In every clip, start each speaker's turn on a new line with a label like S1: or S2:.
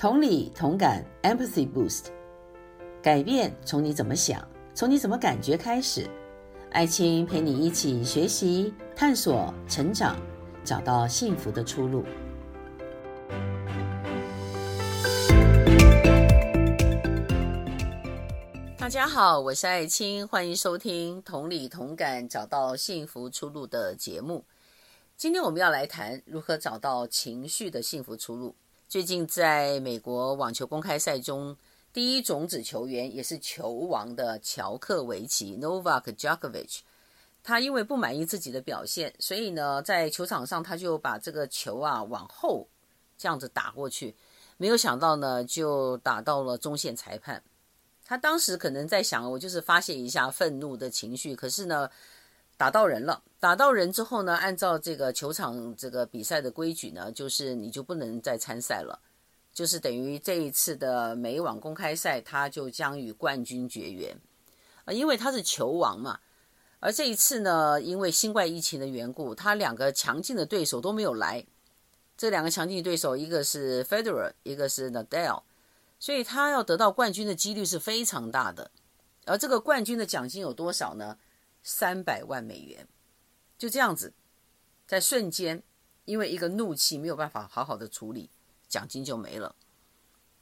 S1: 同理同感，Empathy Boost。改变从你怎么想，从你怎么感觉开始。爱青陪你一起学习、探索、成长，找到幸福的出路。大家好，我是爱青，欢迎收听《同理同感，找到幸福出路》的节目。今天我们要来谈如何找到情绪的幸福出路。最近，在美国网球公开赛中，第一种子球员也是球王的乔克维奇 （Novak Djokovic），他因为不满意自己的表现，所以呢，在球场上他就把这个球啊往后这样子打过去，没有想到呢，就打到了中线裁判。他当时可能在想，我就是发泄一下愤怒的情绪，可是呢，打到人了。打到人之后呢，按照这个球场这个比赛的规矩呢，就是你就不能再参赛了，就是等于这一次的美网公开赛，他就将与冠军绝缘，啊，因为他是球王嘛。而这一次呢，因为新冠疫情的缘故，他两个强劲的对手都没有来。这两个强劲对手，一个是 Federer，一个是 Nadal，所以他要得到冠军的几率是非常大的。而这个冠军的奖金有多少呢？三百万美元。就这样子，在瞬间，因为一个怒气没有办法好好的处理，奖金就没了。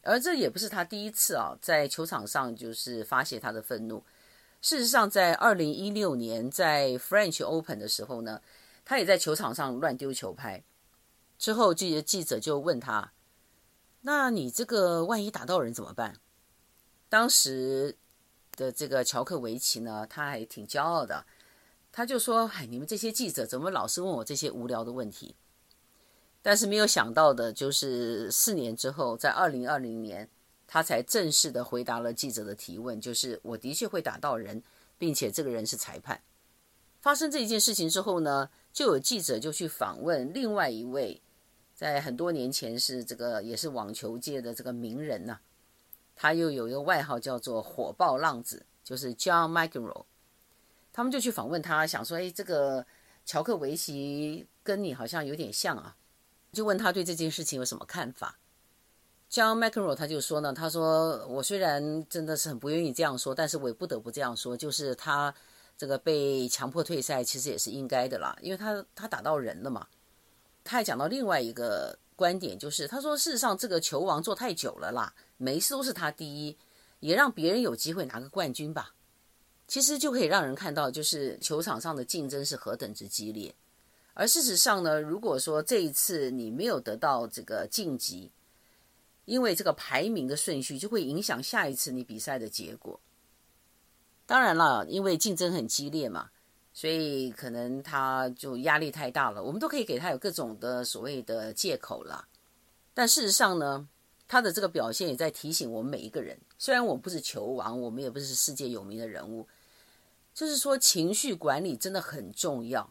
S1: 而这也不是他第一次啊，在球场上就是发泄他的愤怒。事实上，在二零一六年在 French Open 的时候呢，他也在球场上乱丢球拍。之后，记者记者就问他：“那你这个万一打到人怎么办？”当时的这个乔克维奇呢，他还挺骄傲的。他就说：“哎，你们这些记者怎么老是问我这些无聊的问题？”但是没有想到的就是，四年之后，在二零二零年，他才正式的回答了记者的提问，就是我的确会打到人，并且这个人是裁判。发生这一件事情之后呢，就有记者就去访问另外一位，在很多年前是这个也是网球界的这个名人呐、他又有一个外号叫做“火爆浪子”，就是 John McEnroe。他们就去访问他，想说：“哎，这个乔克维奇跟你好像有点像啊。”就问他对这件事情有什么看法。John McEnroe 他就说呢：“他说我虽然真的是很不愿意这样说，但是我也不得不这样说，就是他这个被强迫退赛，其实也是应该的啦，因为他他打到人了嘛。”他还讲到另外一个观点，就是他说：“事实上，这个球王做太久了啦，每一次都是他第一，也让别人有机会拿个冠军吧。”其实就可以让人看到，就是球场上的竞争是何等之激烈。而事实上呢，如果说这一次你没有得到这个晋级，因为这个排名的顺序就会影响下一次你比赛的结果。当然了，因为竞争很激烈嘛，所以可能他就压力太大了。我们都可以给他有各种的所谓的借口啦。但事实上呢，他的这个表现也在提醒我们每一个人。虽然我们不是球王，我们也不是世界有名的人物。就是说，情绪管理真的很重要，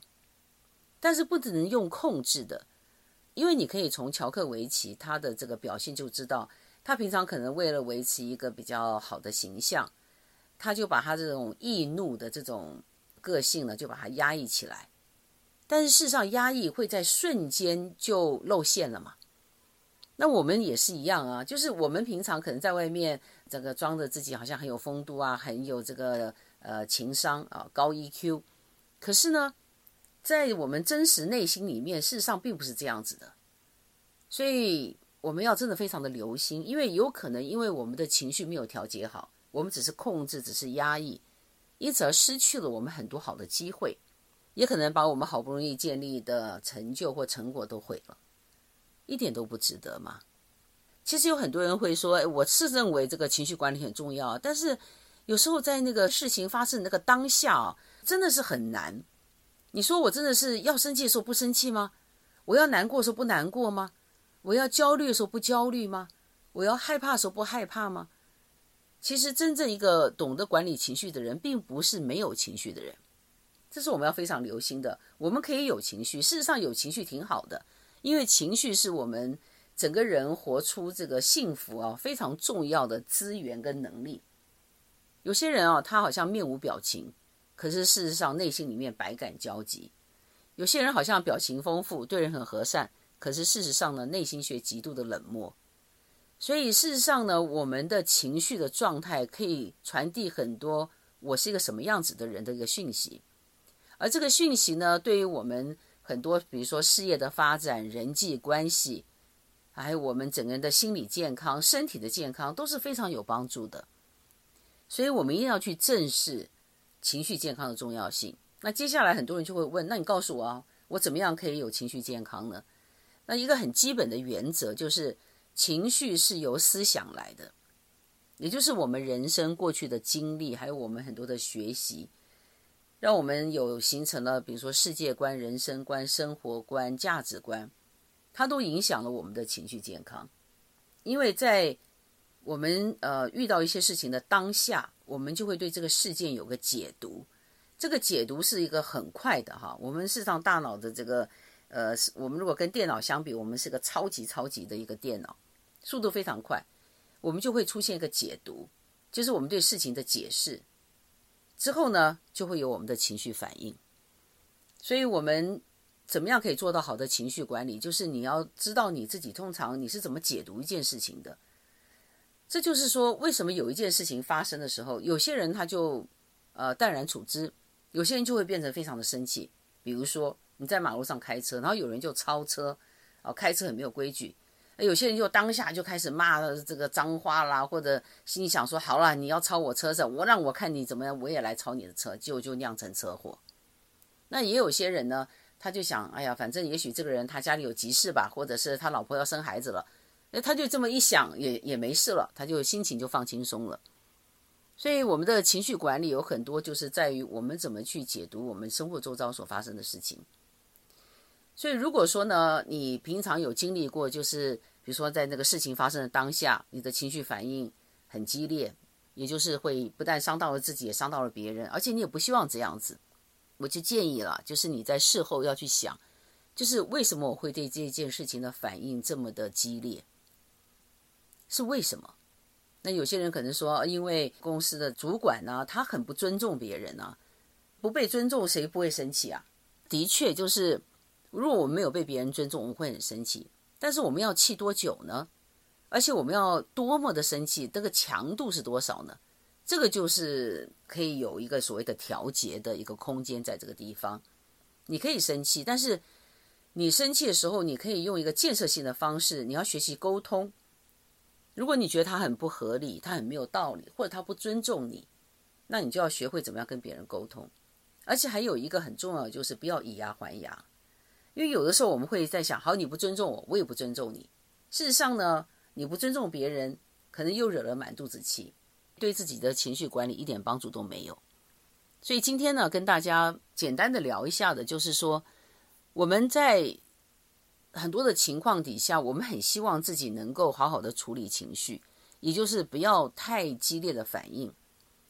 S1: 但是不只能用控制的，因为你可以从乔克维奇他的这个表现就知道，他平常可能为了维持一个比较好的形象，他就把他这种易怒的这种个性呢，就把它压抑起来。但是事实上，压抑会在瞬间就露馅了嘛。那我们也是一样啊，就是我们平常可能在外面这个装着自己好像很有风度啊，很有这个。呃，情商啊，高 EQ，可是呢，在我们真实内心里面，事实上并不是这样子的。所以我们要真的非常的留心，因为有可能因为我们的情绪没有调节好，我们只是控制，只是压抑，因此而失去了我们很多好的机会，也可能把我们好不容易建立的成就或成果都毁了，一点都不值得嘛。其实有很多人会说，我是认为这个情绪管理很重要，但是。有时候在那个事情发生那个当下啊，真的是很难。你说我真的是要生气的时候不生气吗？我要难过的时候不难过吗？我要焦虑的时候不焦虑吗？我要害怕的时候不害怕吗？其实真正一个懂得管理情绪的人，并不是没有情绪的人。这是我们要非常留心的。我们可以有情绪，事实上有情绪挺好的，因为情绪是我们整个人活出这个幸福啊非常重要的资源跟能力。有些人啊，他好像面无表情，可是事实上内心里面百感交集。有些人好像表情丰富，对人很和善，可是事实上呢，内心却极度的冷漠。所以事实上呢，我们的情绪的状态可以传递很多我是一个什么样子的人的一个讯息，而这个讯息呢，对于我们很多，比如说事业的发展、人际关系，还有我们整个人的心理健康、身体的健康都是非常有帮助的。所以我们一定要去正视情绪健康的重要性。那接下来很多人就会问：那你告诉我啊，我怎么样可以有情绪健康呢？那一个很基本的原则就是。情绪是由思想来的，也就是我们人生过去的经历，还有我们很多的学习，让我们有形成了，比如说世界观、人生观、生活观、价值观，它都影响了我们的情绪健康。因为在我们呃遇到一些事情的当下，我们就会对这个事件有个解读，这个解读是一个很快的哈。我们事实上大脑的这个呃，我们如果跟电脑相比，我们是个超级超级的一个电脑。速度非常快，我们就会出现一个解读，就是我们对事情的解释。之后呢，就会有我们的情绪反应。所以，我们怎么样可以做到好的情绪管理？就是你要知道你自己通常你是怎么解读一件事情的。这就是说，为什么有一件事情发生的时候，有些人他就呃淡然处之，有些人就会变成非常的生气。比如说你在马路上开车，然后有人就超车，啊，开车很没有规矩。有些人就当下就开始骂这个脏话啦，或者心里想说：“好了，你要超我车子，我让我看你怎么样，我也来超你的车，结果就酿成车祸。”那也有些人呢，他就想：“哎呀，反正也许这个人他家里有急事吧，或者是他老婆要生孩子了，那，他就这么一想，也也没事了，他就心情就放轻松了。”所以，我们的情绪管理有很多，就是在于我们怎么去解读我们生活周遭所发生的事情。所以，如果说呢，你平常有经历过，就是比如说在那个事情发生的当下，你的情绪反应很激烈，也就是会不但伤到了自己，也伤到了别人，而且你也不希望这样子，我就建议了，就是你在事后要去想，就是为什么我会对这件事情的反应这么的激烈，是为什么？那有些人可能说，因为公司的主管呢，他很不尊重别人啊，不被尊重，谁不会生气啊？的确，就是。如果我们没有被别人尊重，我们会很生气。但是我们要气多久呢？而且我们要多么的生气，这个强度是多少呢？这个就是可以有一个所谓的调节的一个空间在这个地方。你可以生气，但是你生气的时候，你可以用一个建设性的方式。你要学习沟通。如果你觉得他很不合理，他很没有道理，或者他不尊重你，那你就要学会怎么样跟别人沟通。而且还有一个很重要的，就是不要以牙还牙。因为有的时候我们会在想，好，你不尊重我，我也不尊重你。事实上呢，你不尊重别人，可能又惹了满肚子气，对自己的情绪管理一点帮助都没有。所以今天呢，跟大家简单的聊一下的，就是说我们在很多的情况底下，我们很希望自己能够好好的处理情绪，也就是不要太激烈的反应。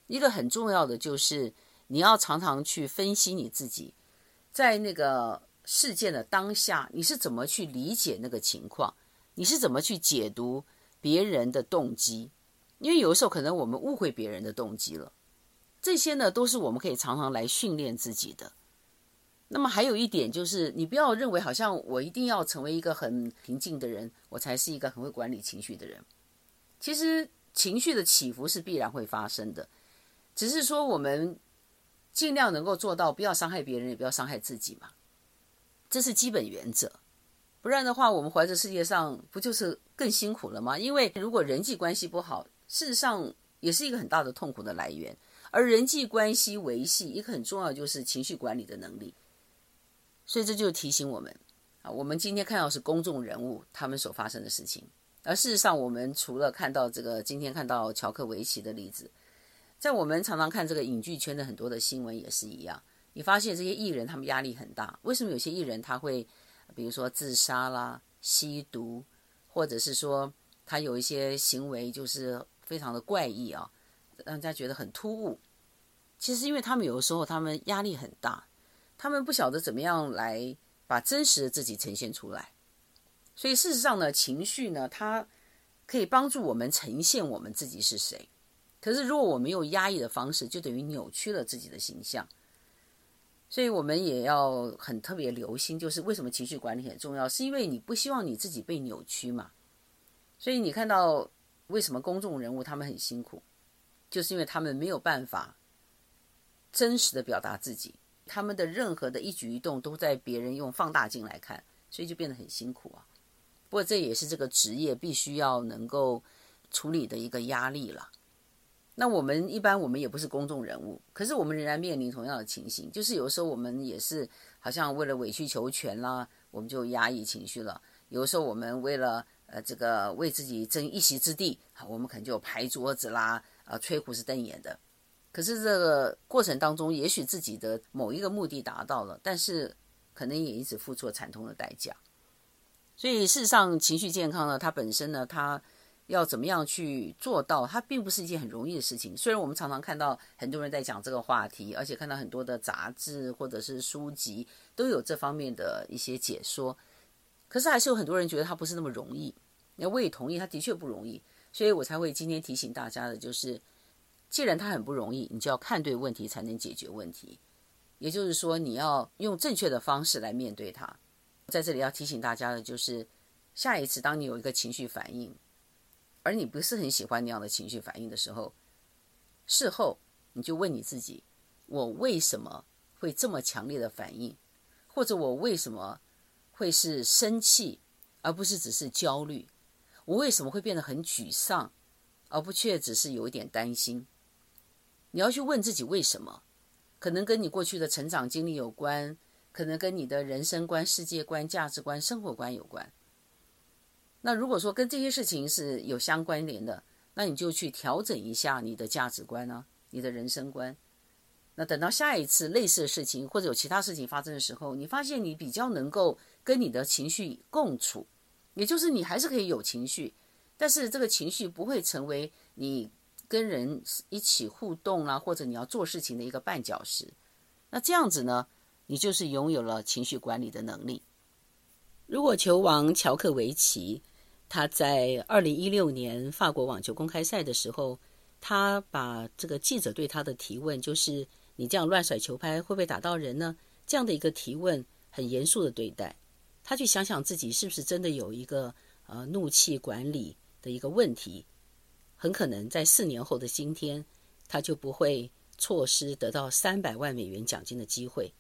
S1: 一个很重要的就是你要常常去分析你自己，在那个。事件的当下，你是怎么去理解那个情况？你是怎么去解读别人的动机？因为有的时候可能我们误会别人的动机了。这些呢，都是我们可以常常来训练自己的。那么还有一点就是，你不要认为好像我一定要成为一个很平静的人，我才是一个很会管理情绪的人。其实情绪的起伏是必然会发生的，只是说我们尽量能够做到不要伤害别人，也不要伤害自己嘛。这是基本原则，不然的话，我们活在世界上不就是更辛苦了吗？因为如果人际关系不好，事实上也是一个很大的痛苦的来源。而人际关系维系一个很重要就是情绪管理的能力。所以这就提醒我们啊，我们今天看到是公众人物他们所发生的事情，而事实上，我们除了看到这个今天看到乔克维奇的例子，在我们常常看这个影剧圈的很多的新闻也是一样。你发现这些艺人他们压力很大，为什么有些艺人他会，比如说自杀啦、吸毒，或者是说他有一些行为就是非常的怪异啊，让人家觉得很突兀。其实因为他们有的时候他们压力很大，他们不晓得怎么样来把真实的自己呈现出来。所以事实上呢，情绪呢，它可以帮助我们呈现我们自己是谁。可是如果我们用压抑的方式，就等于扭曲了自己的形象。所以我们也要很特别留心，就是为什么情绪管理很重要，是因为你不希望你自己被扭曲嘛。所以你看到为什么公众人物他们很辛苦，就是因为他们没有办法真实的表达自己，他们的任何的一举一动都在别人用放大镜来看，所以就变得很辛苦啊。不过这也是这个职业必须要能够处理的一个压力了。那我们一般我们也不是公众人物，可是我们仍然面临同样的情形，就是有时候我们也是好像为了委曲求全啦，我们就压抑情绪了。有时候我们为了呃这个为自己争一席之地，我们可能就拍桌子啦，呃吹胡子瞪眼的。可是这个过程当中，也许自己的某一个目的达到了，但是可能也一直付出了惨痛的代价。所以事实上，情绪健康呢，它本身呢，它要怎么样去做到，它并不是一件很容易的事情。虽然我们常常看到很多人在讲这个话题，而且看到很多的杂志或者是书籍都有这方面的一些解说，可是还是有很多人觉得它不是那么容易。那我也同意，它的确不容易，所以我才会今天提醒大家的就是，既然它很不容易，你就要看对问题才能解决问题。也就是说，你要用正确的方式来面对它。在这里要提醒大家的就是，下一次当你有一个情绪反应，而你不是很喜欢那样的情绪反应的时候，事后你就问你自己：我为什么会这么强烈的反应？或者我为什么会是生气，而不是只是焦虑？我为什么会变得很沮丧，而不却只是有一点担心？你要去问自己为什么，可能跟你过去的成长经历有关。可能跟你的人生观、世界观、价值观、生活观有关。那如果说跟这些事情是有相关联的，那你就去调整一下你的价值观啊，你的人生观。那等到下一次类似的事情或者有其他事情发生的时候，你发现你比较能够跟你的情绪共处，也就是你还是可以有情绪，但是这个情绪不会成为你跟人一起互动啦，或者你要做事情的一个绊脚石。那这样子呢？你就是拥有了情绪管理的能力。如果球王乔克维奇，他在二零一六年法国网球公开赛的时候，他把这个记者对他的提问，就是“你这样乱甩球拍会不会打到人呢？”这样的一个提问，很严肃的对待。他去想想自己是不是真的有一个呃怒气管理的一个问题，很可能在四年后的今天，他就不会错失得到三百万美元奖金的机会。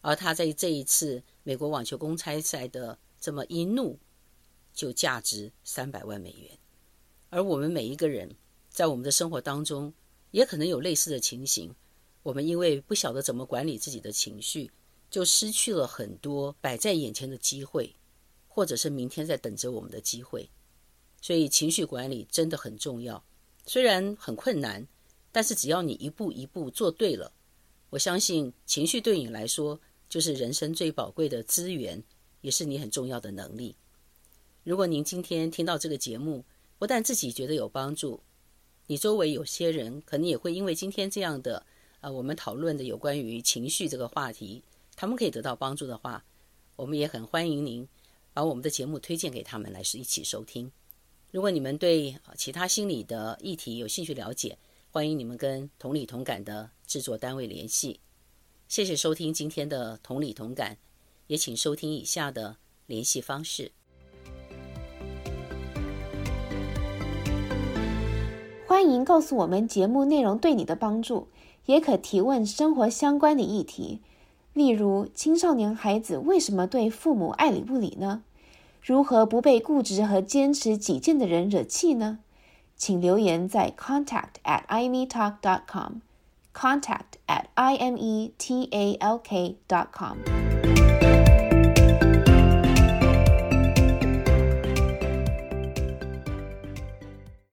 S1: 而他在这一次美国网球公开赛的这么一怒，就价值三百万美元。而我们每一个人在我们的生活当中，也可能有类似的情形。我们因为不晓得怎么管理自己的情绪，就失去了很多摆在眼前的机会，或者是明天在等着我们的机会。所以情绪管理真的很重要，虽然很困难，但是只要你一步一步做对了，我相信情绪对你来说。就是人生最宝贵的资源，也是你很重要的能力。如果您今天听到这个节目，不但自己觉得有帮助，你周围有些人可能也会因为今天这样的，呃，我们讨论的有关于情绪这个话题，他们可以得到帮助的话，我们也很欢迎您把我们的节目推荐给他们来是一起收听。如果你们对其他心理的议题有兴趣了解，欢迎你们跟同理同感的制作单位联系。谢谢收听今天的同理同感，也请收听以下的联系方式。
S2: 欢迎告诉我们节目内容对你的帮助，也可提问生活相关的议题，例如青少年孩子为什么对父母爱理不理呢？如何不被固执和坚持己见的人惹气呢？请留言在 contact at imetalk dot com。contact at imetalk dot com